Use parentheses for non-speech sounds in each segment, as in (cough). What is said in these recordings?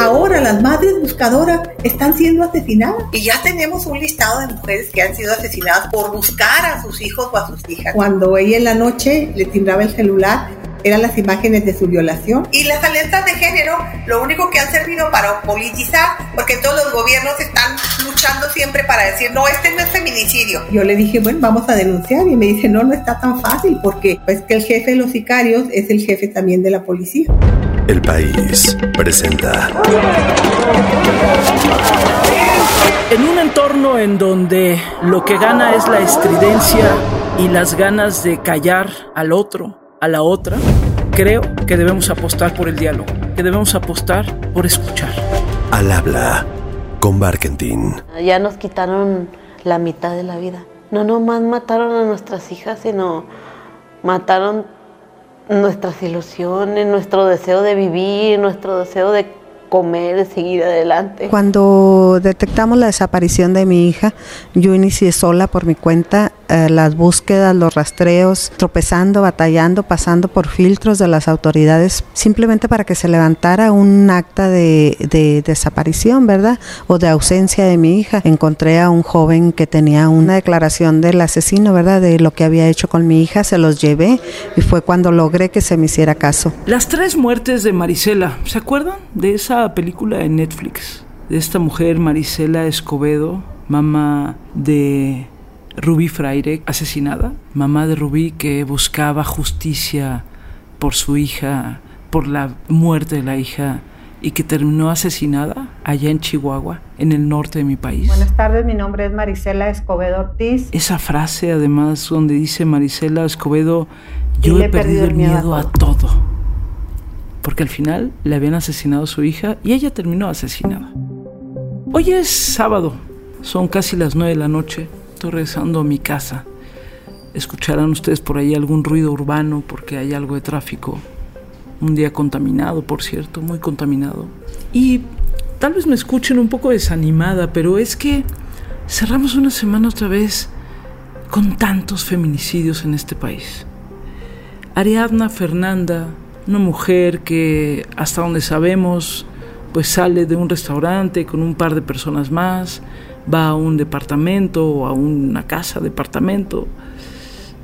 ahora las madres buscadoras están siendo asesinadas. Y ya tenemos un listado de mujeres que han sido asesinadas por buscar a sus hijos o a sus hijas. Cuando ella en la noche le timbraba el celular, eran las imágenes de su violación. Y las alertas de género lo único que han servido para politizar, porque todos los gobiernos están luchando siempre para decir, no, este no es feminicidio. Yo le dije, bueno, vamos a denunciar y me dice, no, no está tan fácil, porque es que el jefe de los sicarios es el jefe también de la policía. El país presenta. En un entorno en donde lo que gana es la estridencia y las ganas de callar al otro, a la otra, creo que debemos apostar por el diálogo, que debemos apostar por escuchar. Al habla con Barkentin. Ya nos quitaron la mitad de la vida. No nomás mataron a nuestras hijas, sino mataron nuestras ilusiones, nuestro deseo de vivir, nuestro deseo de comer, de seguir adelante. Cuando detectamos la desaparición de mi hija, yo inicié sola por mi cuenta eh, las búsquedas, los rastreos, tropezando, batallando, pasando por filtros de las autoridades, simplemente para que se levantara un acta de, de desaparición, ¿verdad? O de ausencia de mi hija. Encontré a un joven que tenía una declaración del asesino, ¿verdad? De lo que había hecho con mi hija, se los llevé y fue cuando logré que se me hiciera caso. Las tres muertes de Marisela, ¿se acuerdan de esa película de Netflix? De esta mujer, Marisela Escobedo, mamá de Rubí Fraire asesinada, mamá de Rubí que buscaba justicia por su hija, por la muerte de la hija y que terminó asesinada allá en Chihuahua, en el norte de mi país. Buenas tardes, mi nombre es Marisela Escobedo Ortiz. Esa frase además donde dice Marisela Escobedo, yo he perdido, el miedo, a, todo. a todo. Porque al final le habían asesinado a su hija y ella terminó asesinada. Hoy es sábado, son casi las nueve de la noche Estoy regresando a mi casa. Escucharán ustedes por ahí algún ruido urbano porque hay algo de tráfico. Un día contaminado, por cierto, muy contaminado. Y tal vez me escuchen un poco desanimada, pero es que cerramos una semana otra vez con tantos feminicidios en este país. Ariadna Fernanda, una mujer que hasta donde sabemos pues sale de un restaurante con un par de personas más, va a un departamento o a una casa, departamento,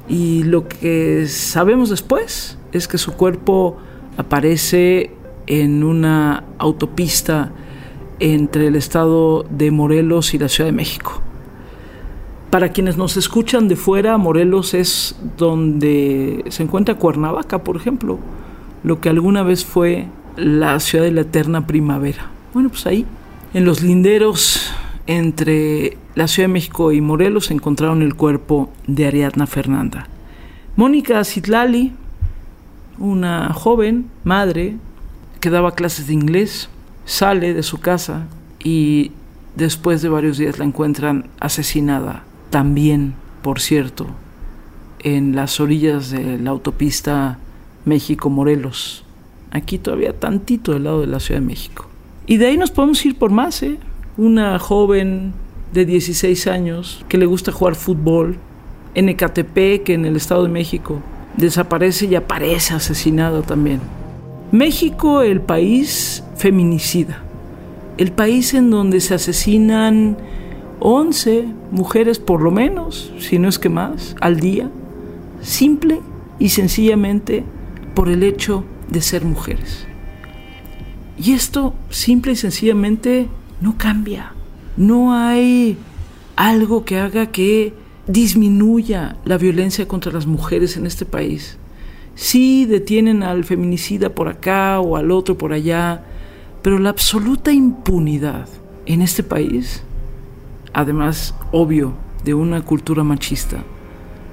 y lo que sabemos después es que su cuerpo aparece en una autopista entre el estado de Morelos y la Ciudad de México. Para quienes nos escuchan de fuera, Morelos es donde se encuentra Cuernavaca, por ejemplo, lo que alguna vez fue la ciudad de la eterna primavera. Bueno, pues ahí, en los linderos entre la Ciudad de México y Morelos encontraron el cuerpo de Ariadna Fernanda. Mónica Citlali, una joven madre que daba clases de inglés, sale de su casa y después de varios días la encuentran asesinada, también, por cierto, en las orillas de la autopista México-Morelos. Aquí todavía tantito del lado de la Ciudad de México. Y de ahí nos podemos ir por más, ¿eh? una joven de 16 años que le gusta jugar fútbol en Ecatepec, en el Estado de México. Desaparece y aparece asesinada también. México, el país feminicida. El país en donde se asesinan 11 mujeres por lo menos, si no es que más, al día, simple y sencillamente por el hecho de ser mujeres. Y esto simple y sencillamente no cambia. No hay algo que haga que disminuya la violencia contra las mujeres en este país. Sí detienen al feminicida por acá o al otro por allá, pero la absoluta impunidad en este país, además, obvio, de una cultura machista,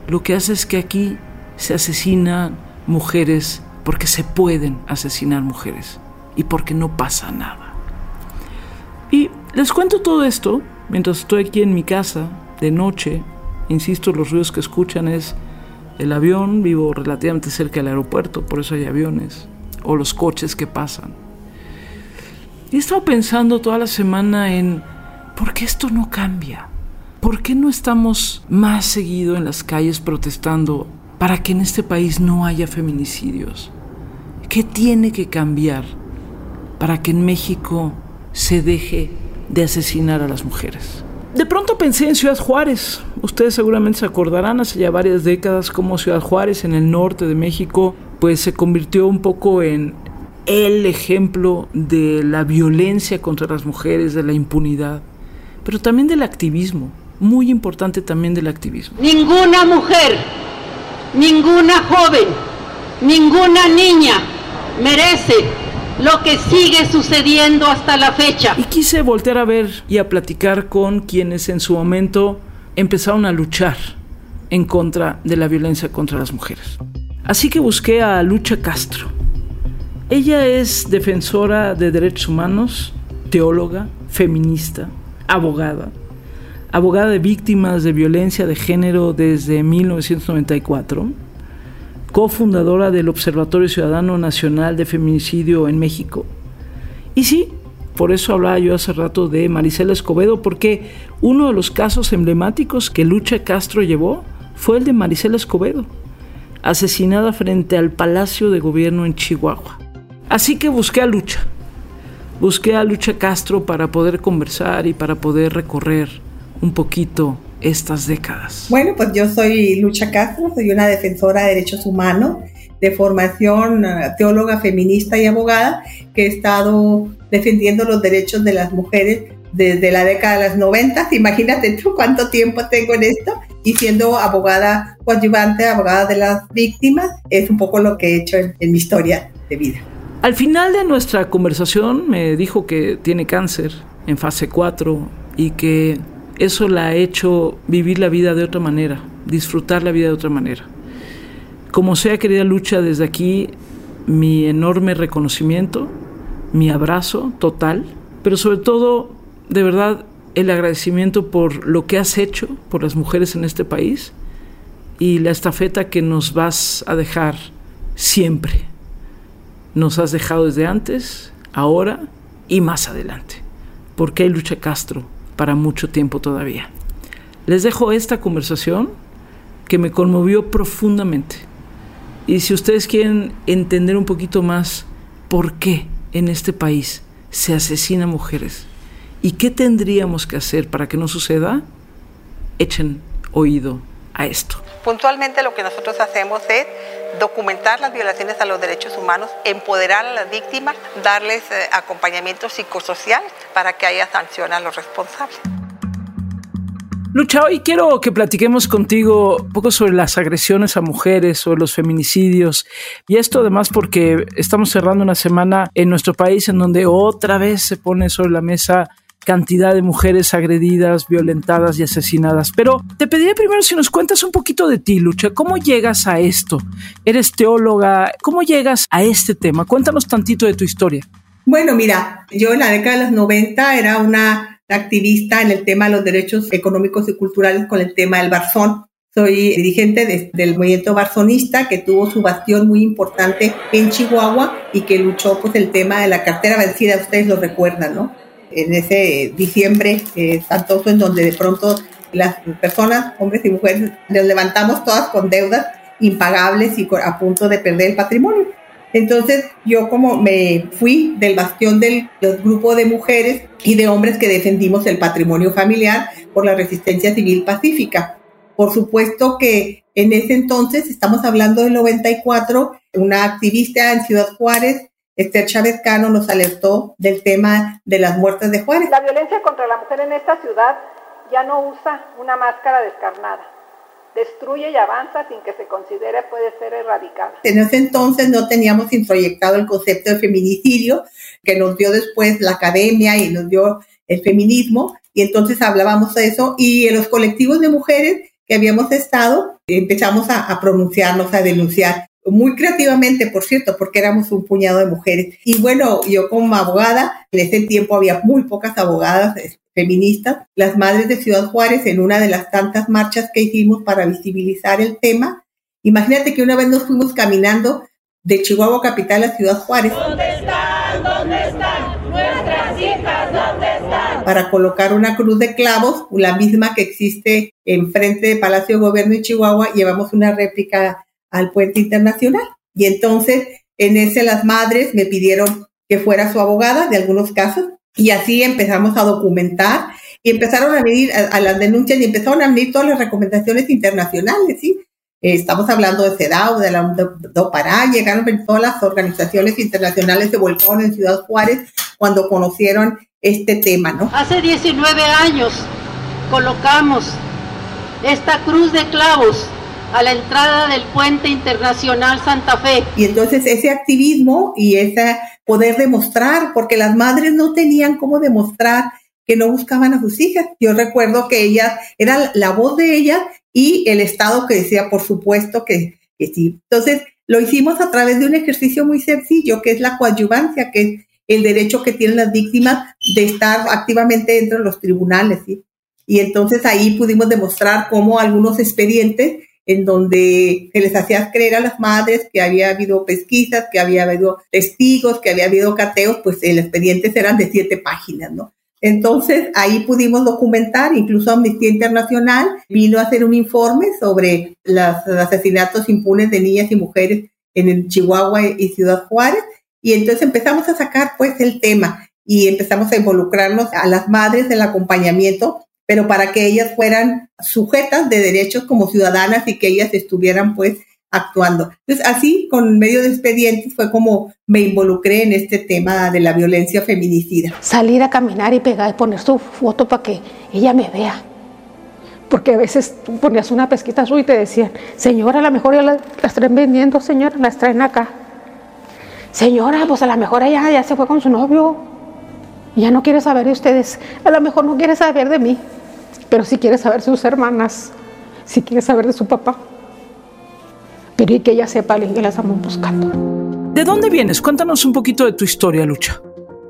lo que hace es que aquí se asesinan mujeres porque se pueden asesinar mujeres y porque no pasa nada. Y les cuento todo esto mientras estoy aquí en mi casa de noche. Insisto, los ruidos que escuchan es el avión, vivo relativamente cerca del aeropuerto, por eso hay aviones, o los coches que pasan. Y he estado pensando toda la semana en por qué esto no cambia. ¿Por qué no estamos más seguido en las calles protestando para que en este país no haya feminicidios? ¿Qué tiene que cambiar para que en México se deje de asesinar a las mujeres. De pronto pensé en Ciudad Juárez. Ustedes seguramente se acordarán hace ya varias décadas cómo Ciudad Juárez en el norte de México pues se convirtió un poco en el ejemplo de la violencia contra las mujeres, de la impunidad, pero también del activismo, muy importante también del activismo. Ninguna mujer, ninguna joven, ninguna niña merece lo que sigue sucediendo hasta la fecha. Y quise voltear a ver y a platicar con quienes en su momento empezaron a luchar en contra de la violencia contra las mujeres. Así que busqué a Lucha Castro. Ella es defensora de derechos humanos, teóloga, feminista, abogada, abogada de víctimas de violencia de género desde 1994 cofundadora del Observatorio Ciudadano Nacional de Feminicidio en México. Y sí, por eso hablaba yo hace rato de Marisela Escobedo, porque uno de los casos emblemáticos que Lucha Castro llevó fue el de Marisela Escobedo, asesinada frente al Palacio de Gobierno en Chihuahua. Así que busqué a Lucha, busqué a Lucha Castro para poder conversar y para poder recorrer un poquito estas décadas? Bueno, pues yo soy Lucha Castro, soy una defensora de derechos humanos, de formación eh, teóloga feminista y abogada, que he estado defendiendo los derechos de las mujeres desde la década de los 90. Imagínate tú cuánto tiempo tengo en esto. Y siendo abogada coadyuvante, abogada de las víctimas, es un poco lo que he hecho en, en mi historia de vida. Al final de nuestra conversación me dijo que tiene cáncer en fase 4 y que eso la ha hecho vivir la vida de otra manera, disfrutar la vida de otra manera. Como sea, querida Lucha, desde aquí mi enorme reconocimiento, mi abrazo total, pero sobre todo, de verdad, el agradecimiento por lo que has hecho por las mujeres en este país y la estafeta que nos vas a dejar siempre. Nos has dejado desde antes, ahora y más adelante. Porque hay Lucha Castro para mucho tiempo todavía. Les dejo esta conversación que me conmovió profundamente. Y si ustedes quieren entender un poquito más por qué en este país se asesina mujeres y qué tendríamos que hacer para que no suceda, echen oído a esto. Puntualmente lo que nosotros hacemos es documentar las violaciones a los derechos humanos, empoderar a las víctimas, darles eh, acompañamiento psicosocial para que haya sanción a los responsables. Lucha, hoy quiero que platiquemos contigo un poco sobre las agresiones a mujeres, sobre los feminicidios. Y esto además porque estamos cerrando una semana en nuestro país en donde otra vez se pone sobre la mesa cantidad de mujeres agredidas, violentadas y asesinadas. Pero te pediría primero si nos cuentas un poquito de ti, Lucha. ¿Cómo llegas a esto? Eres teóloga. ¿Cómo llegas a este tema? Cuéntanos tantito de tu historia. Bueno, mira, yo en la década de los 90 era una activista en el tema de los derechos económicos y culturales con el tema del Barzón. Soy dirigente del movimiento barzonista que tuvo su bastión muy importante en Chihuahua y que luchó pues el tema de la cartera vencida, ustedes lo recuerdan, ¿no? En ese diciembre eh, en donde de pronto las personas, hombres y mujeres, nos levantamos todas con deudas impagables y a punto de perder el patrimonio. Entonces yo como me fui del bastión del grupo de mujeres y de hombres que defendimos el patrimonio familiar por la resistencia civil pacífica. Por supuesto que en ese entonces, estamos hablando del 94, una activista en Ciudad Juárez Esther Chávez Cano nos alertó del tema de las muertes de Juárez. La violencia contra la mujer en esta ciudad ya no usa una máscara descarnada. Destruye y avanza sin que se considere puede ser erradicada. En ese entonces no teníamos introyectado el concepto de feminicidio que nos dio después la academia y nos dio el feminismo y entonces hablábamos de eso y en los colectivos de mujeres que habíamos estado empezamos a, a pronunciarnos, a denunciar muy creativamente, por cierto, porque éramos un puñado de mujeres. Y bueno, yo como abogada, en ese tiempo había muy pocas abogadas eh, feministas, las madres de Ciudad Juárez, en una de las tantas marchas que hicimos para visibilizar el tema. Imagínate que una vez nos fuimos caminando de Chihuahua Capital a Ciudad Juárez. ¿Dónde están? ¿Dónde están? Nuestras hijas, ¿dónde están? Para colocar una cruz de clavos, la misma que existe enfrente de Palacio de Gobierno de Chihuahua, llevamos una réplica al puente internacional. Y entonces, en ese las madres me pidieron que fuera su abogada de algunos casos y así empezamos a documentar y empezaron a venir a, las denuncias y empezaron a venir todas las recomendaciones internacionales, ¿sí? Eh, estamos hablando de CEDAW, de la DOPARA, llegaron todas las organizaciones internacionales de volcán en Ciudad Juárez cuando conocieron este tema, ¿no? Hace 19 años colocamos esta cruz de clavos a la entrada del puente internacional Santa Fe. Y entonces ese activismo y ese poder demostrar, porque las madres no tenían cómo demostrar que no buscaban a sus hijas. Yo recuerdo que ella era la voz de ella y el Estado que decía, por supuesto que, sí. Entonces, lo hicimos a través de un ejercicio muy sencillo, que es la coadyuvancia, que es el derecho que tienen las víctimas de estar activamente dentro de los tribunales. ¿sí? Y entonces ahí pudimos demostrar cómo algunos expedientes en donde se les hacía creer a las madres que había habido pesquisas, que había habido testigos, que había habido cateos, pues el expediente eran de siete páginas, ¿no? Entonces, ahí pudimos documentar, incluso Amnistía Internacional vino a hacer un informe sobre los asesinatos impunes de niñas y mujeres en el Chihuahua y Ciudad Juárez. Y entonces empezamos a sacar pues el tema y empezamos a involucrarnos a las madres del acompañamiento, pero para que ellas fueran sujetas de derechos como ciudadanas y que ellas estuvieran pues actuando. Entonces, así, con medio de expedientes, fue como me involucré en este tema de la violencia feminicida. Salir a caminar y pegar y poner su foto para que ella me vea. Porque a veces ponías una pesquita azul y te decían, señora, a lo mejor ya las, las traen vendiendo, señora, las traen acá. Señora, pues a lo mejor ella ya se fue con su novio. Ya no quiere saber de ustedes. A lo mejor no quiere saber de mí, pero sí quiere saber de sus hermanas, sí quiere saber de su papá pero y que ella sepa alguien que la estamos buscando. ¿De dónde vienes? Cuéntanos un poquito de tu historia, Lucha.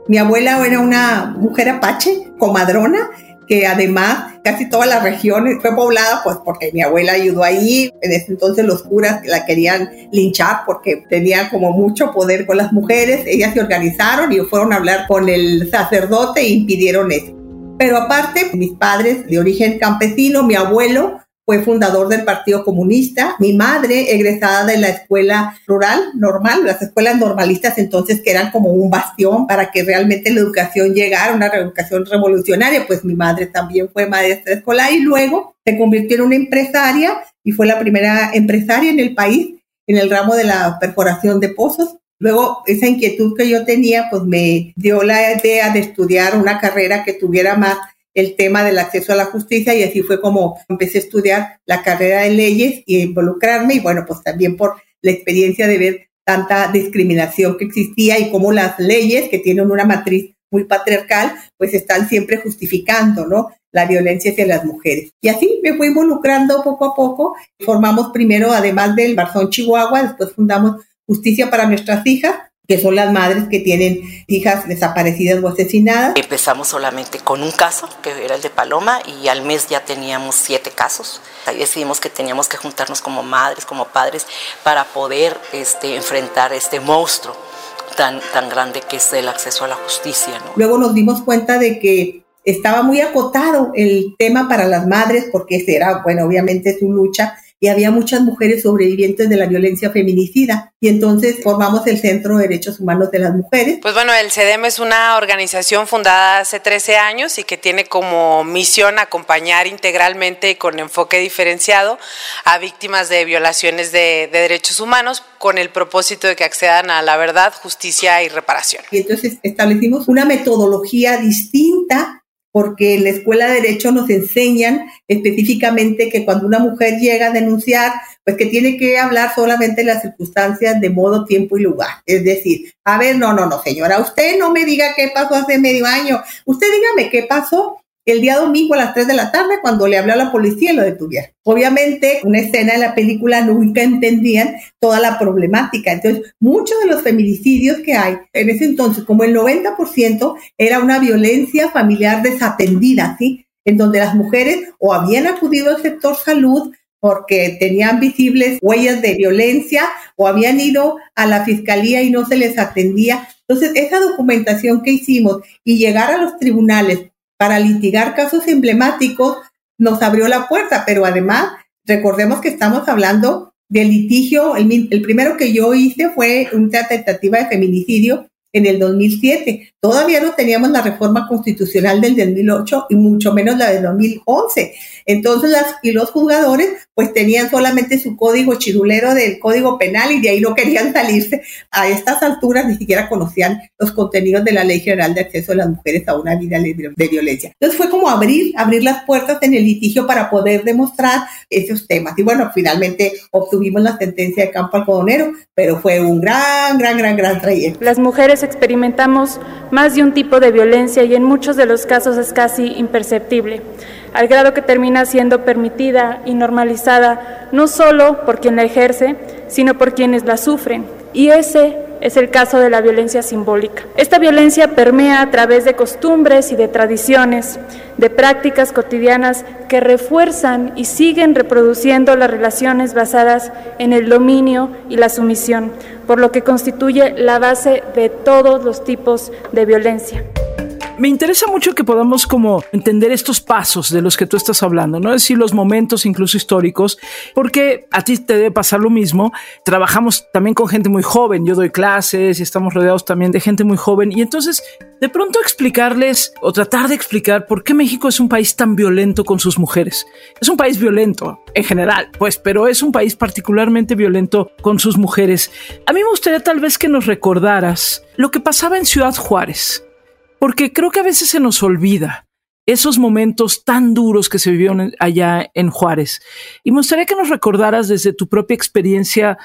Mi abuela era una mujer apache, comadrona, que además casi toda la región fue poblada, pues porque mi abuela ayudó ahí. En ese entonces los curas la querían linchar porque tenía como mucho poder con las mujeres. Ellas se organizaron y fueron a hablar con el sacerdote e impidieron eso. Pero aparte, mis padres de origen campesino, mi abuelo fue fundador del Partido Comunista, mi madre egresada de la escuela rural normal, las escuelas normalistas entonces que eran como un bastión para que realmente la educación llegara, una educación revolucionaria, pues mi madre también fue maestra escolar y luego se convirtió en una empresaria y fue la primera empresaria en el país en el ramo de la perforación de pozos. Luego, esa inquietud que yo tenía, pues me dio la idea de estudiar una carrera que tuviera más el tema del acceso a la justicia y así fue como empecé a estudiar la carrera de leyes y involucrarme y bueno, pues también por la experiencia de ver tanta discriminación que existía y cómo las leyes que tienen una matriz muy patriarcal, pues están siempre justificando, ¿no? La violencia hacia las mujeres. Y así me fui involucrando poco a poco. Formamos primero, además del Barzón Chihuahua, después fundamos Justicia para nuestras hijas, que son las madres que tienen hijas desaparecidas o asesinadas. Empezamos solamente con un caso, que era el de Paloma, y al mes ya teníamos siete casos. Ahí decidimos que teníamos que juntarnos como madres, como padres, para poder este, enfrentar este monstruo tan, tan grande que es el acceso a la justicia. Luego nos dimos cuenta de que estaba muy acotado el tema para las madres, porque ese era, bueno, obviamente su lucha, y había muchas mujeres sobrevivientes de la violencia feminicida. Y entonces formamos el Centro de Derechos Humanos de las Mujeres. Pues bueno, el CEDEM es una organización fundada hace 13 años y que tiene como misión acompañar integralmente y con enfoque diferenciado a víctimas de violaciones de, de derechos humanos con el propósito de que accedan a la verdad, justicia y reparación. Y entonces establecimos una metodología distinta porque en la escuela de derecho nos enseñan específicamente que cuando una mujer llega a denunciar, pues que tiene que hablar solamente de las circunstancias de modo, tiempo y lugar. Es decir, a ver, no, no, no, señora, usted no me diga qué pasó hace medio año, usted dígame qué pasó el día domingo a las 3 de la tarde cuando le habló a la policía y lo detuvieron. Obviamente, una escena de la película nunca entendían toda la problemática. Entonces, muchos de los feminicidios que hay en ese entonces, como el 90%, era una violencia familiar desatendida, ¿sí? En donde las mujeres o habían acudido al sector salud porque tenían visibles huellas de violencia o habían ido a la fiscalía y no se les atendía. Entonces, esa documentación que hicimos y llegar a los tribunales para litigar casos emblemáticos nos abrió la puerta, pero además recordemos que estamos hablando del litigio, el, primero que yo hice fue una tentativa de feminicidio en el 2007. Todavía no teníamos la reforma constitucional del 2008 y mucho menos la del 2011. Entonces las y los juzgadores pues tenían solamente su código chirulero del código penal y de ahí no querían salirse. A estas alturas ni siquiera conocían los contenidos de la Ley General de Acceso de las Mujeres a una vida de violencia. Entonces fue como abrir, abrir las puertas en el litigio para poder demostrar esos temas. Y bueno, finalmente obtuvimos la sentencia de campo algodonero, pero fue un gran, gran, gran, gran trayecto. Las mujeres experimentamos más de un tipo de violencia y en muchos de los casos es casi imperceptible al grado que termina siendo permitida y normalizada no solo por quien la ejerce, sino por quienes la sufren. Y ese es el caso de la violencia simbólica. Esta violencia permea a través de costumbres y de tradiciones, de prácticas cotidianas que refuerzan y siguen reproduciendo las relaciones basadas en el dominio y la sumisión, por lo que constituye la base de todos los tipos de violencia me interesa mucho que podamos como entender estos pasos de los que tú estás hablando, ¿no? Es decir, los momentos incluso históricos, porque a ti te debe pasar lo mismo. Trabajamos también con gente muy joven, yo doy clases y estamos rodeados también de gente muy joven y entonces de pronto explicarles o tratar de explicar por qué México es un país tan violento con sus mujeres. Es un país violento en general, pues, pero es un país particularmente violento con sus mujeres. A mí me gustaría tal vez que nos recordaras lo que pasaba en Ciudad Juárez porque creo que a veces se nos olvida esos momentos tan duros que se vivieron allá en Juárez. Y me gustaría que nos recordaras desde tu propia experiencia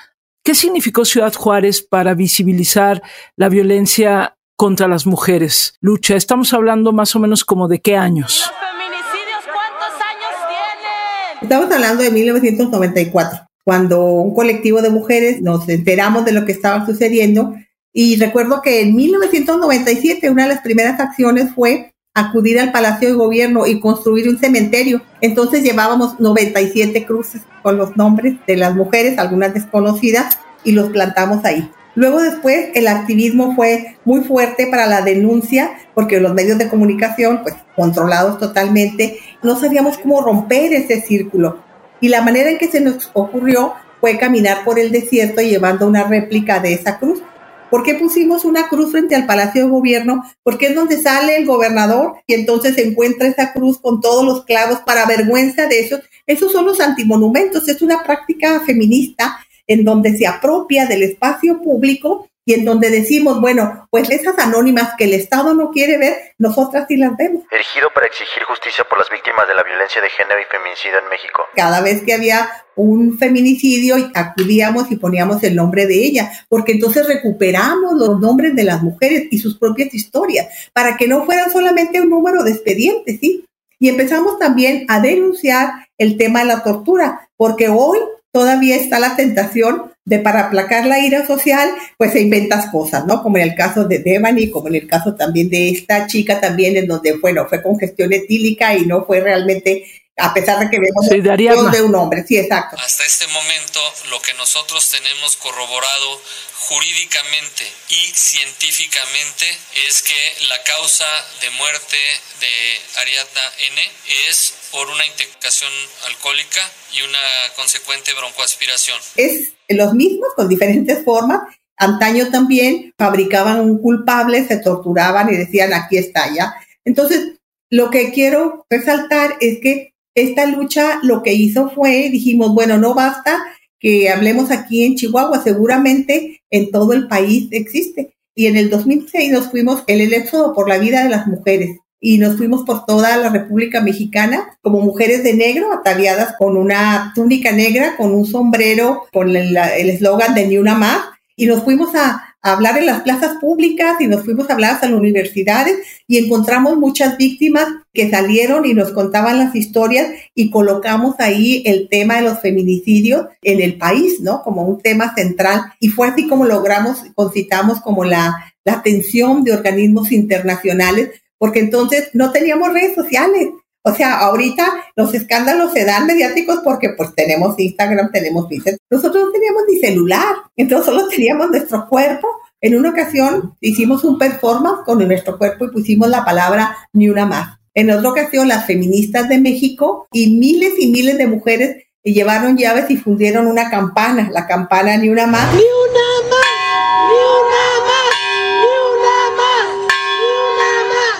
qué significó Ciudad Juárez para visibilizar la violencia contra las mujeres. Lucha, estamos hablando más o menos como de qué años. feminicidios cuántos años tienen? Estamos hablando de 1994, cuando un colectivo de mujeres nos enteramos de lo que estaba sucediendo y recuerdo que en 1997 una de las primeras acciones fue acudir al Palacio de Gobierno y construir un cementerio. Entonces llevábamos 97 cruces con los nombres de las mujeres, algunas desconocidas, y los plantamos ahí. Luego después el activismo fue muy fuerte para la denuncia, porque los medios de comunicación, pues controlados totalmente, no sabíamos cómo romper ese círculo. Y la manera en que se nos ocurrió fue caminar por el desierto llevando una réplica de esa cruz ¿Por qué pusimos una cruz frente al Palacio de Gobierno? Porque es donde sale el gobernador y entonces se encuentra esa cruz con todos los clavos para vergüenza de esos. Esos son los antimonumentos. Es una práctica feminista en donde se apropia del espacio público y en donde decimos, bueno, pues esas anónimas que el Estado no quiere ver, nosotras sí las vemos. Erigido para exigir justicia por las víctimas de la violencia de género y feminicidio en México. Cada vez que había un feminicidio, acudíamos y poníamos el nombre de ella, porque entonces recuperamos los nombres de las mujeres y sus propias historias, para que no fueran solamente un número de expedientes, ¿sí? Y empezamos también a denunciar el tema de la tortura, porque hoy todavía está la tentación de para aplacar la ira social, pues se inventas cosas, ¿no? Como en el caso de Devani, como en el caso también de esta chica también, en donde, bueno, fue congestión etílica y no fue realmente a pesar de que vemos sí, de un hombre, sí, exacto. Hasta este momento, lo que nosotros tenemos corroborado jurídicamente y científicamente es que la causa de muerte de Ariadna N es por una intoxicación alcohólica y una consecuente broncoaspiración. Es los mismos con diferentes formas. Antaño también fabricaban culpables, se torturaban y decían aquí está ya. Entonces, lo que quiero resaltar es que esta lucha lo que hizo fue, dijimos, bueno, no basta que hablemos aquí en Chihuahua, seguramente en todo el país existe. Y en el 2006 nos fuimos en el éxodo por la vida de las mujeres y nos fuimos por toda la República Mexicana como mujeres de negro, ataviadas con una túnica negra, con un sombrero, con el eslogan de Ni una más, y nos fuimos a, hablar en las plazas públicas y nos fuimos a hablar a las universidades y encontramos muchas víctimas que salieron y nos contaban las historias y colocamos ahí el tema de los feminicidios en el país, ¿no? Como un tema central y fue así como logramos, concitamos como la, la atención de organismos internacionales porque entonces no teníamos redes sociales. O sea, ahorita los escándalos se dan mediáticos porque pues tenemos Instagram, tenemos Twitter. Nosotros no teníamos ni celular, entonces solo teníamos nuestro cuerpo. En una ocasión hicimos un performance con nuestro cuerpo y pusimos la palabra ni una más. En otra ocasión, las feministas de México y miles y miles de mujeres llevaron llaves y fundieron una campana, la campana ni una más. Ni una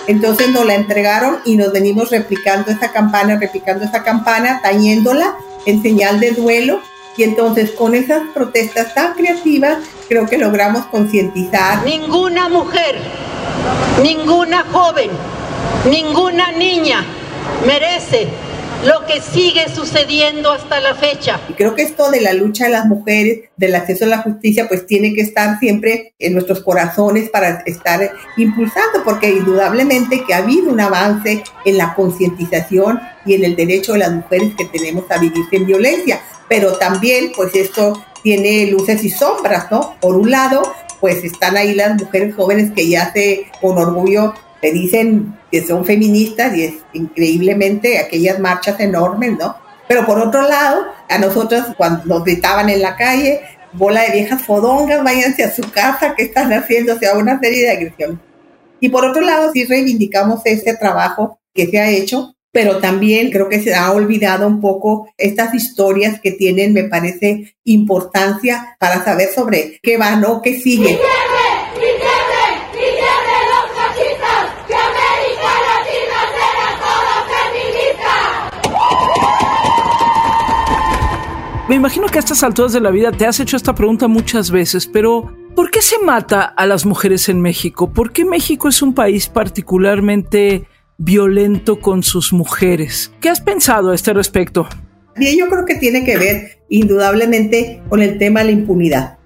Entonces nos la entregaron y nos venimos replicando esa campana, replicando esa campana, tañéndola en señal de duelo. Y entonces con esas protestas tan creativas creo que logramos concientizar. Ninguna mujer, ninguna joven, ninguna niña merece lo que sigue sucediendo hasta la fecha. Y creo que esto de la lucha de las mujeres, del acceso a la justicia, pues tiene que estar siempre en nuestros corazones para estar impulsando, porque indudablemente que ha habido un avance en la concientización y en el derecho de las mujeres que tenemos a vivir sin violencia, pero también pues esto tiene luces y sombras, ¿no? Por un lado, pues están ahí las mujeres jóvenes que ya se con orgullo te dicen que son feministas y es increíblemente aquellas marchas enormes, ¿no? Pero por otro lado, a nosotros cuando nos gritaban en la calle, bola de viejas fodongas, váyanse a su casa, ¿qué están haciendo? O sea, una serie de agresiones. Y por otro lado, sí reivindicamos ese trabajo que se ha hecho, pero también creo que se ha olvidado un poco estas historias que tienen, me parece, importancia para saber sobre qué va, ¿no? ¿Qué sigue? Me imagino que a estas alturas de la vida te has hecho esta pregunta muchas veces, pero ¿por qué se mata a las mujeres en México? ¿Por qué México es un país particularmente violento con sus mujeres? ¿Qué has pensado a este respecto? Bien, yo creo que tiene que ver indudablemente con el tema de la impunidad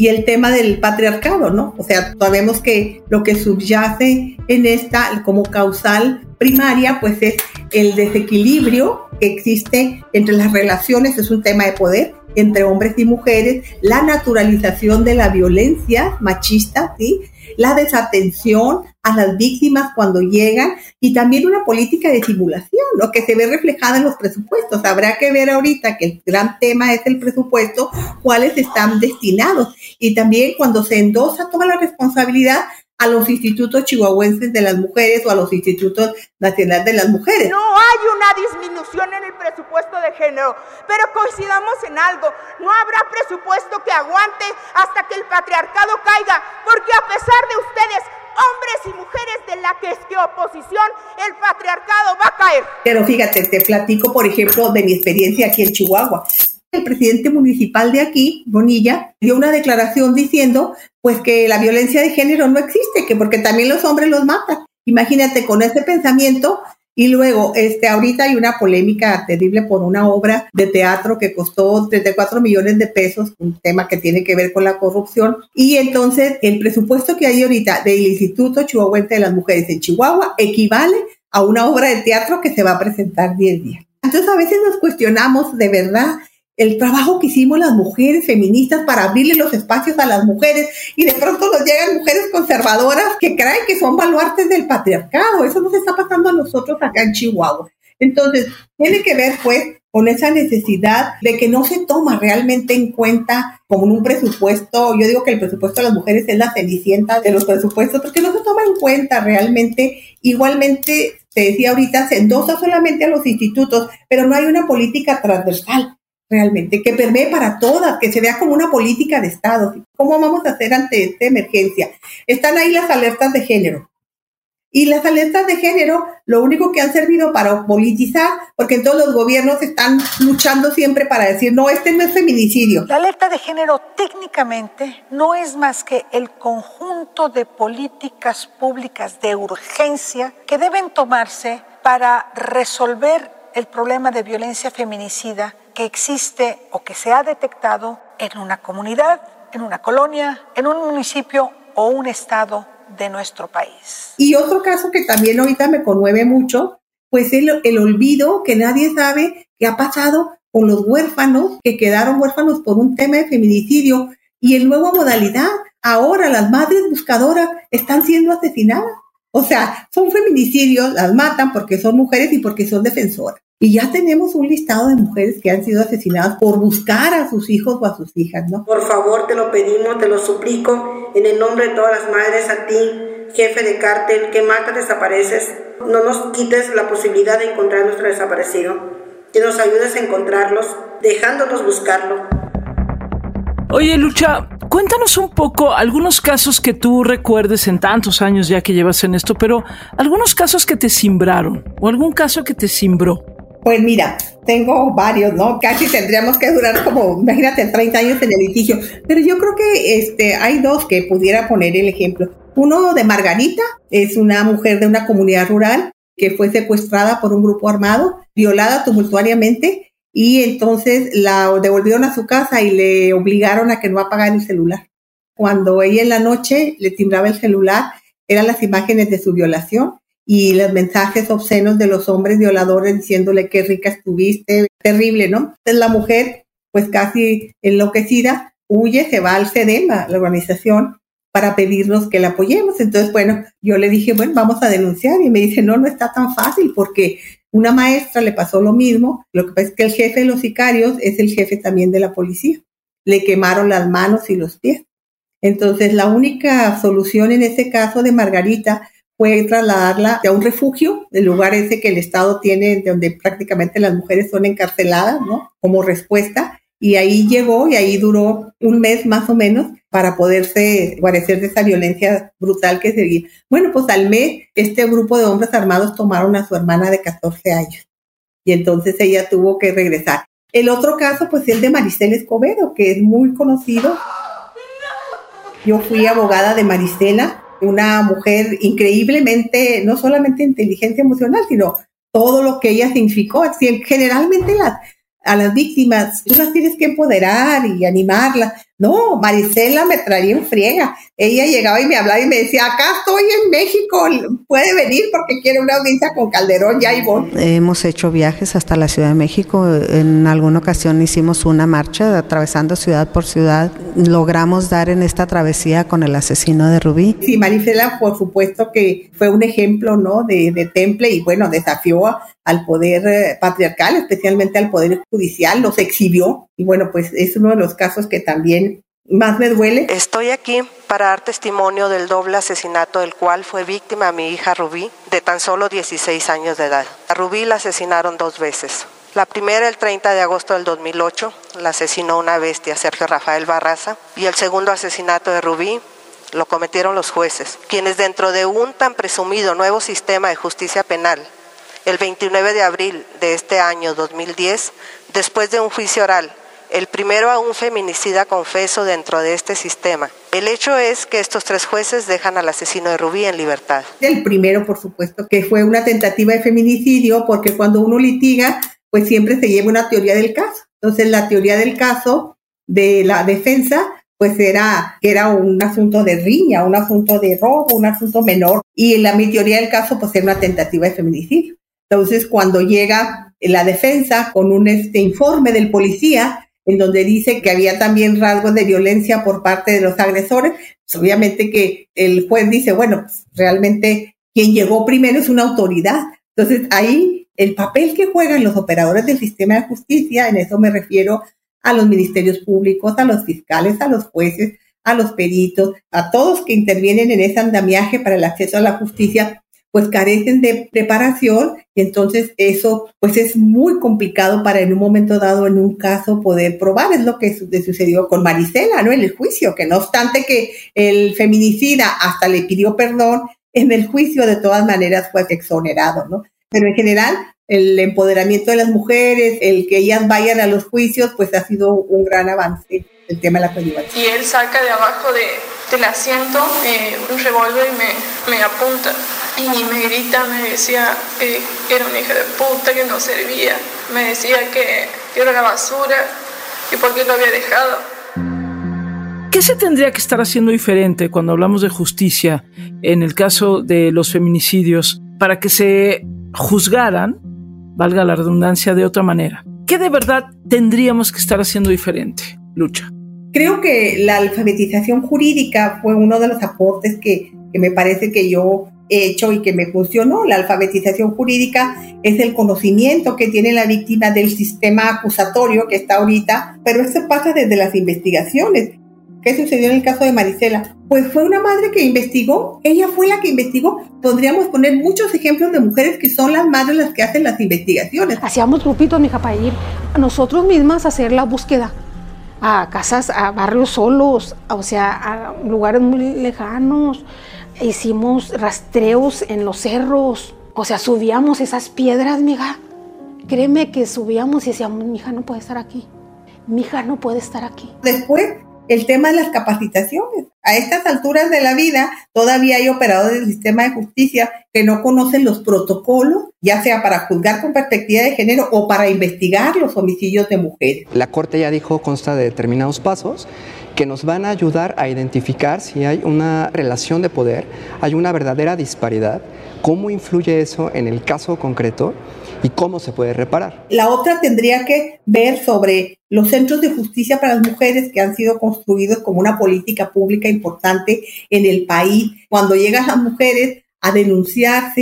y el tema del patriarcado, ¿no? O sea, sabemos que lo que subyace en esta como causal primaria, pues es el desequilibrio que existe entre las relaciones, es un tema de poder entre hombres y mujeres, la naturalización de la violencia machista, ¿sí? la desatención a las víctimas cuando llegan y también una política de simulación, lo que se ve reflejada en los presupuestos. Habrá que ver ahorita que el gran tema es el presupuesto, cuáles están destinados y también cuando se endosa toda la responsabilidad a los institutos chihuahuenses de las mujeres o a los institutos nacionales de las mujeres. No hay una disminución en el presupuesto de género, pero coincidamos en algo, no habrá presupuesto que aguante hasta que el patriarcado caiga, porque a pesar de ustedes, hombres y mujeres de la que es que oposición, el patriarcado va a caer. Pero fíjate, te platico, por ejemplo, de mi experiencia aquí en Chihuahua. El presidente municipal de aquí, Bonilla, dio una declaración diciendo pues que la violencia de género no existe, que porque también los hombres los matan. Imagínate con ese pensamiento y luego, este, ahorita hay una polémica terrible por una obra de teatro que costó 34 millones de pesos, un tema que tiene que ver con la corrupción. Y entonces, el presupuesto que hay ahorita del Instituto Chihuahuense de las Mujeres en Chihuahua equivale a una obra de teatro que se va a presentar 10 días. Entonces, a veces nos cuestionamos de verdad el trabajo que hicimos las mujeres feministas para abrirle los espacios a las mujeres y de pronto nos llegan mujeres conservadoras que creen que son baluartes del patriarcado. Eso nos está pasando a nosotros acá en Chihuahua. Entonces, tiene que ver pues con esa necesidad de que no se toma realmente en cuenta como un presupuesto, yo digo que el presupuesto de las mujeres es la cenicienta de los presupuestos, porque no se toma en cuenta realmente, igualmente, se decía ahorita, se endosa solamente a los institutos, pero no hay una política transversal realmente, que permee para todas, que se vea como una política de Estado. ¿Cómo vamos a hacer ante esta emergencia? Están ahí las alertas de género. Y las alertas de género lo único que han servido para politizar, porque en todos los gobiernos están luchando siempre para decir, no, este no es feminicidio. La alerta de género técnicamente no es más que el conjunto de políticas públicas de urgencia que deben tomarse para resolver el problema de violencia feminicida que existe o que se ha detectado en una comunidad, en una colonia, en un municipio o un estado de nuestro país. Y otro caso que también ahorita me conmueve mucho, pues el, el olvido que nadie sabe qué ha pasado con los huérfanos que quedaron huérfanos por un tema de feminicidio y en nueva modalidad. Ahora las madres buscadoras están siendo asesinadas. O sea, son feminicidios, las matan porque son mujeres y porque son defensoras. Y ya tenemos un listado de mujeres que han sido asesinadas por buscar a sus hijos o a sus hijas, ¿no? Por favor, te lo pedimos, te lo suplico, en el nombre de todas las madres, a ti, jefe de cártel, que matas, desapareces, no nos quites la posibilidad de encontrar a nuestro desaparecido, que nos ayudes a encontrarlos, dejándonos buscarlo. Oye, Lucha, Cuéntanos un poco algunos casos que tú recuerdes en tantos años ya que llevas en esto, pero algunos casos que te simbraron o algún caso que te simbró. Pues mira, tengo varios, ¿no? Casi tendríamos que durar como, imagínate, 30 años en el litigio. Pero yo creo que este, hay dos que pudiera poner el ejemplo. Uno de Margarita, es una mujer de una comunidad rural que fue secuestrada por un grupo armado, violada tumultuariamente y entonces la devolvieron a su casa y le obligaron a que no apagara el celular. Cuando ella en la noche le timbraba el celular, eran las imágenes de su violación y los mensajes obscenos de los hombres violadores diciéndole qué rica estuviste, terrible, ¿no? Entonces la mujer, pues casi enloquecida, huye, se va al CEDEMA, la organización, para pedirnos que la apoyemos. Entonces, bueno, yo le dije, bueno, vamos a denunciar y me dice, no, no está tan fácil porque una maestra le pasó lo mismo. Lo que pasa es que el jefe de los sicarios es el jefe también de la policía. Le quemaron las manos y los pies. Entonces, la única solución en ese caso de Margarita fue trasladarla a un refugio, el lugar ese que el Estado tiene, donde prácticamente las mujeres son encarceladas, ¿no? Como respuesta. Y ahí llegó y ahí duró un mes más o menos para poderse guarecer de esa violencia brutal que seguía. Bueno, pues al mes este grupo de hombres armados tomaron a su hermana de 14 años y entonces ella tuvo que regresar. El otro caso pues es el de Maricela Escobedo, que es muy conocido. Yo fui abogada de Marisela, una mujer increíblemente, no solamente inteligencia emocional, sino todo lo que ella significó. Generalmente las, a las víctimas, tú las tienes que empoderar y animarlas. No, Marisela me traía en friega. Ella llegaba y me hablaba y me decía, acá estoy en México, puede venir porque quiere una audiencia con Calderón, ya y Hemos hecho viajes hasta la Ciudad de México. En alguna ocasión hicimos una marcha atravesando ciudad por ciudad. Logramos dar en esta travesía con el asesino de Rubí. Sí, Marisela, por supuesto que fue un ejemplo, ¿no? De, de temple y bueno, desafió al poder eh, patriarcal, especialmente al poder judicial, los exhibió y bueno, pues es uno de los casos que también más me duele. Estoy aquí para dar testimonio del doble asesinato del cual fue víctima mi hija Rubí, de tan solo 16 años de edad. A Rubí la asesinaron dos veces. La primera el 30 de agosto del 2008, la asesinó una bestia, Sergio Rafael Barraza, y el segundo asesinato de Rubí lo cometieron los jueces, quienes dentro de un tan presumido nuevo sistema de justicia penal, el 29 de abril de este año 2010, después de un juicio oral el primero a un feminicida confeso dentro de este sistema. El hecho es que estos tres jueces dejan al asesino de Rubí en libertad. El primero, por supuesto, que fue una tentativa de feminicidio, porque cuando uno litiga, pues siempre se lleva una teoría del caso. Entonces, la teoría del caso de la defensa, pues era era un asunto de riña, un asunto de robo, un asunto menor. Y la mi teoría del caso, pues era una tentativa de feminicidio. Entonces, cuando llega la defensa con un este informe del policía, en donde dice que había también rasgos de violencia por parte de los agresores, pues obviamente que el juez dice, bueno, pues realmente quien llegó primero es una autoridad. Entonces ahí el papel que juegan los operadores del sistema de justicia, en eso me refiero a los ministerios públicos, a los fiscales, a los jueces, a los peritos, a todos que intervienen en ese andamiaje para el acceso a la justicia, pues carecen de preparación y entonces eso pues es muy complicado para en un momento dado en un caso poder probar. Es lo que sucedió con Marisela, ¿no? En el juicio, que no obstante que el feminicida hasta le pidió perdón, en el juicio de todas maneras fue exonerado, ¿no? Pero en general el empoderamiento de las mujeres, el que ellas vayan a los juicios, pues ha sido un gran avance el tema de la coadyuvancia. Y él saca de abajo de, del asiento eh, un revólver y me, me, apunta. Y me grita, me decía que era una hija de puta, que no servía. Me decía que, que era una basura, y por qué lo había dejado. ¿Qué se tendría que estar haciendo diferente cuando hablamos de justicia en el caso de los feminicidios para que se juzgaran, valga la redundancia, de otra manera? ¿Qué de verdad tendríamos que estar haciendo diferente, Lucha? Creo que la alfabetización jurídica fue uno de los aportes que, que me parece que yo hecho y que me funcionó. La alfabetización jurídica es el conocimiento que tiene la víctima del sistema acusatorio que está ahorita, pero eso pasa desde las investigaciones. ¿Qué sucedió en el caso de Marisela? Pues fue una madre que investigó, ella fue la que investigó. Podríamos poner muchos ejemplos de mujeres que son las madres las que hacen las investigaciones. Hacíamos grupitos, mi para ir a nosotros mismas a hacer la búsqueda a casas, a barrios solos, o sea, a lugares muy lejanos. Hicimos rastreos en los cerros, o sea, subíamos esas piedras, mija. Créeme que subíamos y decíamos, mi hija no puede estar aquí. Mi hija no puede estar aquí. Después, el tema de las capacitaciones. A estas alturas de la vida, todavía hay operadores del sistema de justicia que no conocen los protocolos, ya sea para juzgar con perspectiva de género o para investigar los homicidios de mujeres. La Corte ya dijo, consta de determinados pasos que nos van a ayudar a identificar si hay una relación de poder, hay una verdadera disparidad, cómo influye eso en el caso concreto y cómo se puede reparar. La otra tendría que ver sobre los centros de justicia para las mujeres que han sido construidos como una política pública importante en el país. Cuando llegan las mujeres a denunciar,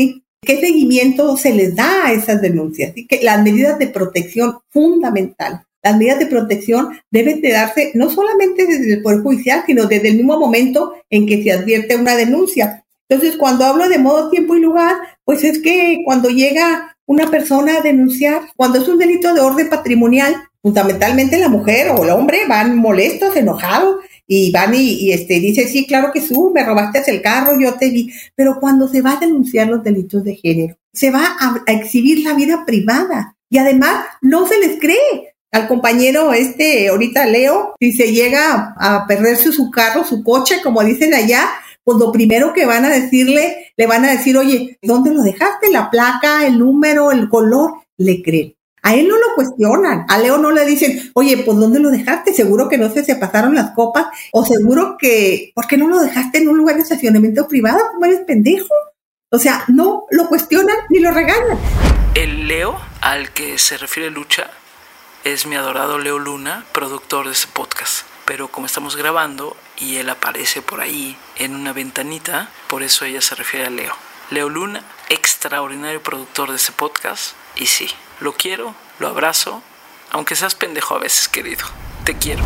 ¿Qué seguimiento se les da a esas denuncias? Que las medidas de protección fundamental. Las medidas de protección deben de darse no solamente desde el Poder Judicial, sino desde el mismo momento en que se advierte una denuncia. Entonces, cuando hablo de modo, tiempo y lugar, pues es que cuando llega una persona a denunciar, cuando es un delito de orden patrimonial, fundamentalmente la mujer o el hombre van molestos, enojados, y van y, este, dice, sí, claro que tú, me robaste el carro, yo te vi. Pero cuando se va a denunciar los delitos de género, se va a exhibir la vida privada. Y además, no se les cree al compañero este, ahorita Leo, si se llega a perderse su carro, su coche, como dicen allá, pues lo primero que van a decirle, le van a decir, oye, ¿dónde lo dejaste? La placa, el número, el color, le creen. A él no lo cuestionan, a Leo no le dicen, oye, pues ¿dónde lo dejaste? Seguro que no sé, se pasaron las copas, o seguro que, ¿por qué no lo dejaste en un lugar de estacionamiento privado? ¿Cómo eres pendejo? O sea, no lo cuestionan ni lo regalan. El Leo al que se refiere Lucha es mi adorado Leo Luna, productor de ese podcast pero como estamos grabando y él aparece por ahí en una ventanita, por eso ella se refiere a Leo. Leo Luna, extraordinario productor de ese podcast, y sí, lo quiero, lo abrazo, aunque seas pendejo a veces, querido. Te quiero.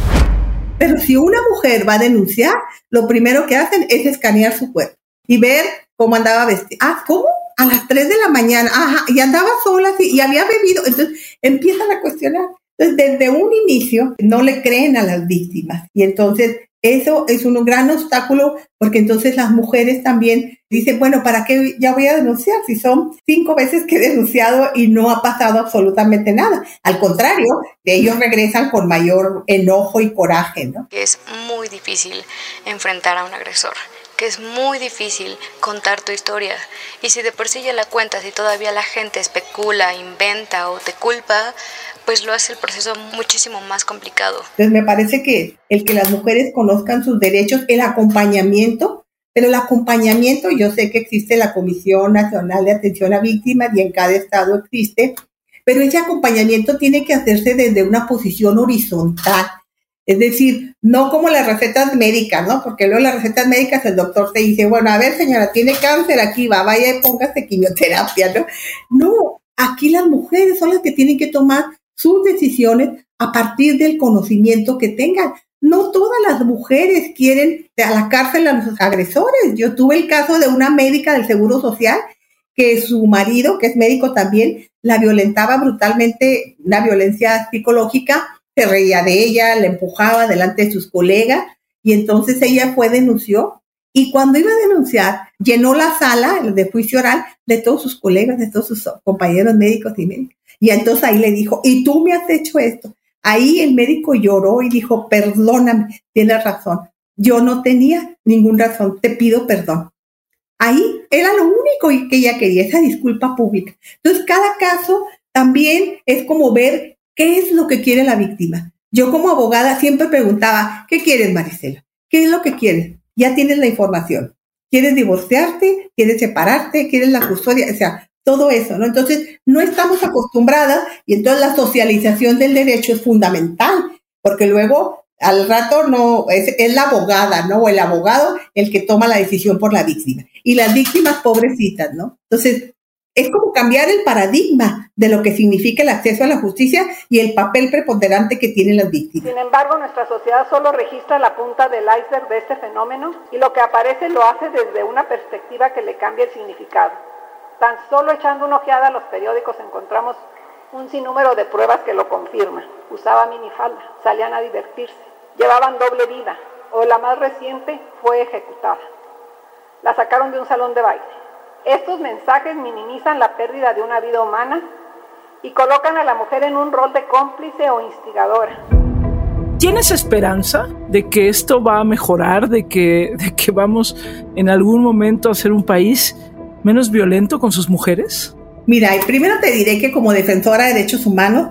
Pero si una mujer va a denunciar, lo primero que hacen es escanear su cuerpo y ver cómo andaba vestida. Ah, ¿cómo? A las 3 de la mañana, ajá, y andaba sola y había bebido. Entonces empiezan a cuestionar. Desde un inicio no le creen a las víctimas y entonces eso es un gran obstáculo porque entonces las mujeres también dicen, bueno, ¿para qué ya voy a denunciar si son cinco veces que he denunciado y no ha pasado absolutamente nada? Al contrario, ellos regresan con mayor enojo y coraje, ¿no? Es muy difícil enfrentar a un agresor que es muy difícil contar tu historia. Y si de por sí ya la cuentas y todavía la gente especula, inventa o te culpa, pues lo hace el proceso muchísimo más complicado. Entonces me parece que el que las mujeres conozcan sus derechos, el acompañamiento, pero el acompañamiento, yo sé que existe la Comisión Nacional de Atención a Víctimas y en cada estado existe, pero ese acompañamiento tiene que hacerse desde una posición horizontal. Es decir, no como las recetas médicas, ¿no? Porque luego las recetas médicas el doctor te dice, bueno, a ver señora, tiene cáncer aquí, va, vaya y póngase quimioterapia, ¿no? No, aquí las mujeres son las que tienen que tomar sus decisiones a partir del conocimiento que tengan. No todas las mujeres quieren a la cárcel a los agresores. Yo tuve el caso de una médica del Seguro Social que su marido, que es médico también, la violentaba brutalmente, una violencia psicológica, se reía de ella, la empujaba delante de sus colegas y entonces ella fue denunció y cuando iba a denunciar llenó la sala de juicio oral de todos sus colegas, de todos sus compañeros médicos y médicos. Y entonces ahí le dijo, y tú me has hecho esto. Ahí el médico lloró y dijo, perdóname, tienes razón. Yo no tenía ninguna razón, te pido perdón. Ahí era lo único que ella quería, esa disculpa pública. Entonces, cada caso también es como ver qué es lo que quiere la víctima. Yo como abogada siempre preguntaba, ¿qué quieres, Maricela? ¿Qué es lo que quieres? Ya tienes la información. ¿Quieres divorciarte? ¿Quieres separarte? ¿Quieres la custodia? O sea, todo eso, ¿no? Entonces, no estamos acostumbradas y entonces la socialización del derecho es fundamental, porque luego al rato no es, es, la abogada, ¿no? O el abogado el que toma la decisión por la víctima. Y las víctimas pobrecitas, ¿no? Entonces, es como cambiar el paradigma de lo que significa el acceso a la justicia y el papel preponderante que tienen las víctimas. Sin embargo, nuestra sociedad solo registra la punta del iceberg de este fenómeno y lo que aparece lo hace desde una perspectiva que le cambia el significado. Tan solo echando una ojeada a los periódicos encontramos un sinnúmero de pruebas que lo confirman. Usaba minifalda, salían a divertirse, llevaban doble vida o la más reciente fue ejecutada. La sacaron de un salón de baile. Estos mensajes minimizan la pérdida de una vida humana y colocan a la mujer en un rol de cómplice o instigadora. ¿Tienes esperanza de que esto va a mejorar, de que, de que vamos en algún momento a ser un país menos violento con sus mujeres? Mira, primero te diré que como defensora de derechos humanos,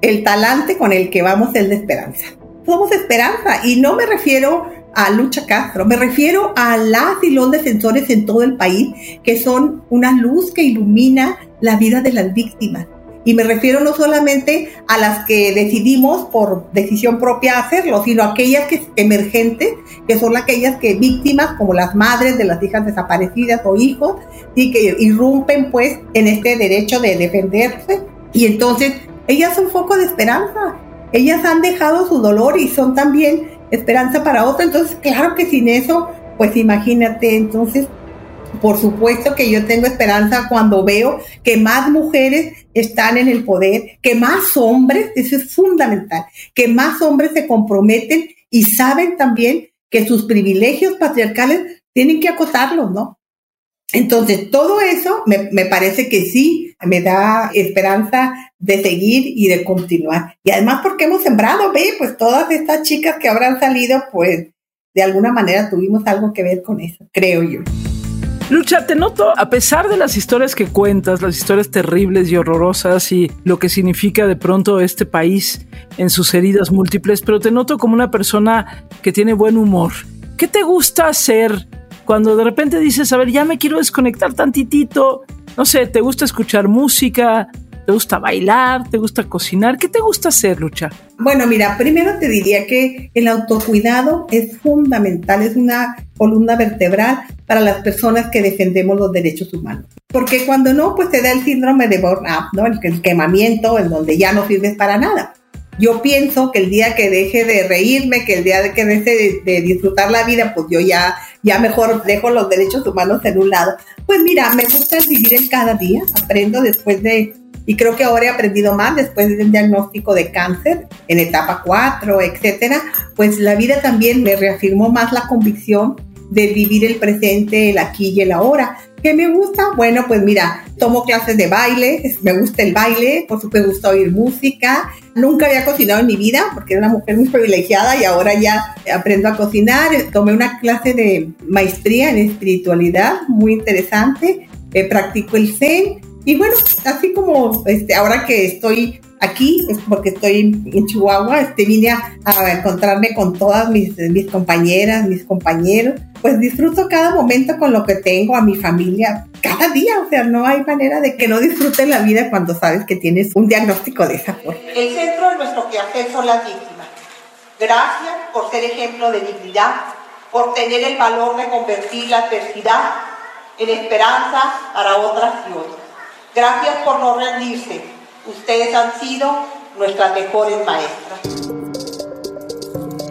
el talante con el que vamos es de esperanza. Somos esperanza y no me refiero a Lucha Castro, me refiero a las y los defensores en todo el país que son una luz que ilumina la vida de las víctimas. Y me refiero no solamente a las que decidimos por decisión propia hacerlo, sino a aquellas que emergentes, que son aquellas que víctimas, como las madres de las hijas desaparecidas o hijos, y que irrumpen pues en este derecho de defenderse. Y entonces ellas son foco de esperanza. Ellas han dejado su dolor y son también esperanza para otros. Entonces, claro que sin eso, pues imagínate, entonces por supuesto que yo tengo esperanza cuando veo que más mujeres están en el poder, que más hombres, eso es fundamental, que más hombres se comprometen y saben también que sus privilegios patriarcales tienen que acotarlos, ¿no? Entonces, todo eso me, me, parece que sí me da esperanza de seguir y de continuar. Y además porque hemos sembrado, ve, pues todas estas chicas que habrán salido, pues de alguna manera tuvimos algo que ver con eso, creo yo. Lucha, te noto, a pesar de las historias que cuentas, las historias terribles y horrorosas y lo que significa de pronto este país en sus heridas múltiples, pero te noto como una persona que tiene buen humor. ¿Qué te gusta hacer cuando de repente dices, a ver, ya me quiero desconectar tantitito? No sé, ¿te gusta escuchar música? ¿Te gusta bailar? ¿Te gusta cocinar? ¿Qué te gusta hacer, Lucha? Bueno, mira, primero te diría que el autocuidado es fundamental, es una columna vertebral para las personas que defendemos los derechos humanos. Porque cuando no, pues te da el síndrome de burnout, ¿no? El, quemamiento, en donde ya no sirves para nada. Yo pienso que el día que deje de reírme, que el día que deje de, de, disfrutar la vida, pues yo ya, ya mejor dejo los derechos humanos en un lado. Pues mira, me gusta vivir el cada día, aprendo después de y creo que ahora he aprendido más después del diagnóstico de cáncer en etapa 4, etcétera. Pues la vida también me reafirmó más la convicción de vivir el presente, el aquí y el ahora. ¿Qué me gusta? Bueno, pues mira, tomo clases de baile, me gusta el baile, por supuesto me gusta oír música. Nunca había cocinado en mi vida porque era una mujer muy privilegiada y ahora ya aprendo a cocinar. Tomé una clase de maestría en espiritualidad muy interesante. Eh, practico el Zen y bueno, así como este, ahora que estoy aquí, es porque estoy en Chihuahua, este, vine a, encontrarme con todas mis, mis compañeras, mis compañeros, pues disfruto cada momento con lo que tengo, a mi familia, cada día, o sea, no hay manera de que no disfrutes la vida cuando sabes que tienes un diagnóstico de esa forma. El centro de nuestro quehacer son las víctimas. Gracias por ser ejemplo de dignidad, por tener el valor de convertir la adversidad en esperanza para otras y otros. Gracias por no rendirse. Ustedes han sido nuestras mejores maestras.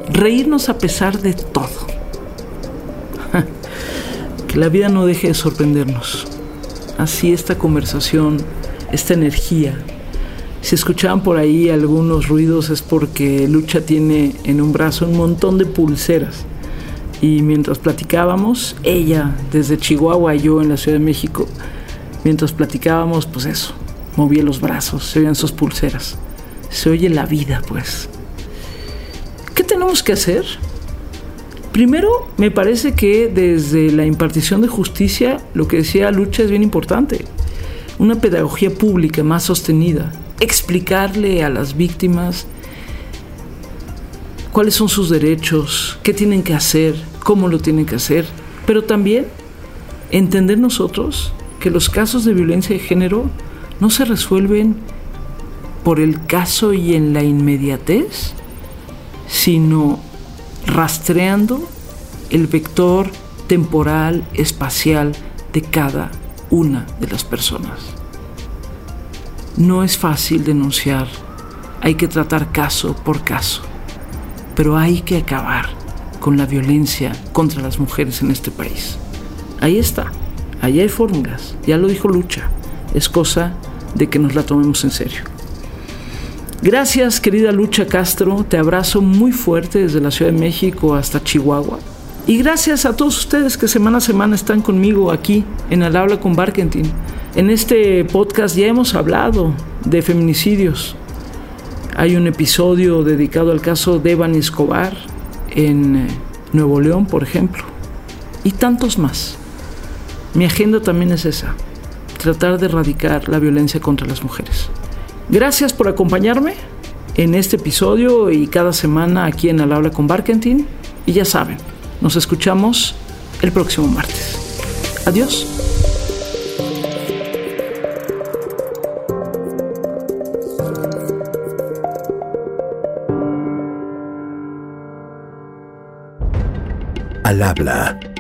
Reírnos a pesar de todo. (laughs) que la vida no deje de sorprendernos. Así esta conversación, esta energía. Si escuchaban por ahí algunos ruidos es porque Lucha tiene en un brazo un montón de pulseras. Y mientras platicábamos, ella desde Chihuahua yo en la Ciudad de México, Mientras platicábamos, pues eso, movía los brazos, se oían sus pulseras. Se oye la vida, pues. ¿Qué tenemos que hacer? Primero, me parece que desde la impartición de justicia, lo que decía Lucha es bien importante. Una pedagogía pública más sostenida. Explicarle a las víctimas cuáles son sus derechos, qué tienen que hacer, cómo lo tienen que hacer. Pero también entender nosotros que los casos de violencia de género no se resuelven por el caso y en la inmediatez, sino rastreando el vector temporal, espacial de cada una de las personas. No es fácil denunciar, hay que tratar caso por caso, pero hay que acabar con la violencia contra las mujeres en este país. Ahí está. Ahí hay fórmulas, ya lo dijo Lucha, es cosa de que nos la tomemos en serio. Gracias querida Lucha Castro, te abrazo muy fuerte desde la Ciudad de México hasta Chihuahua. Y gracias a todos ustedes que semana a semana están conmigo aquí en Al Habla con Barkentin. En este podcast ya hemos hablado de feminicidios. Hay un episodio dedicado al caso de Evan Escobar en eh, Nuevo León, por ejemplo. Y tantos más. Mi agenda también es esa, tratar de erradicar la violencia contra las mujeres. Gracias por acompañarme en este episodio y cada semana aquí en Al Habla con Barkentin. Y ya saben, nos escuchamos el próximo martes. Adiós. Al habla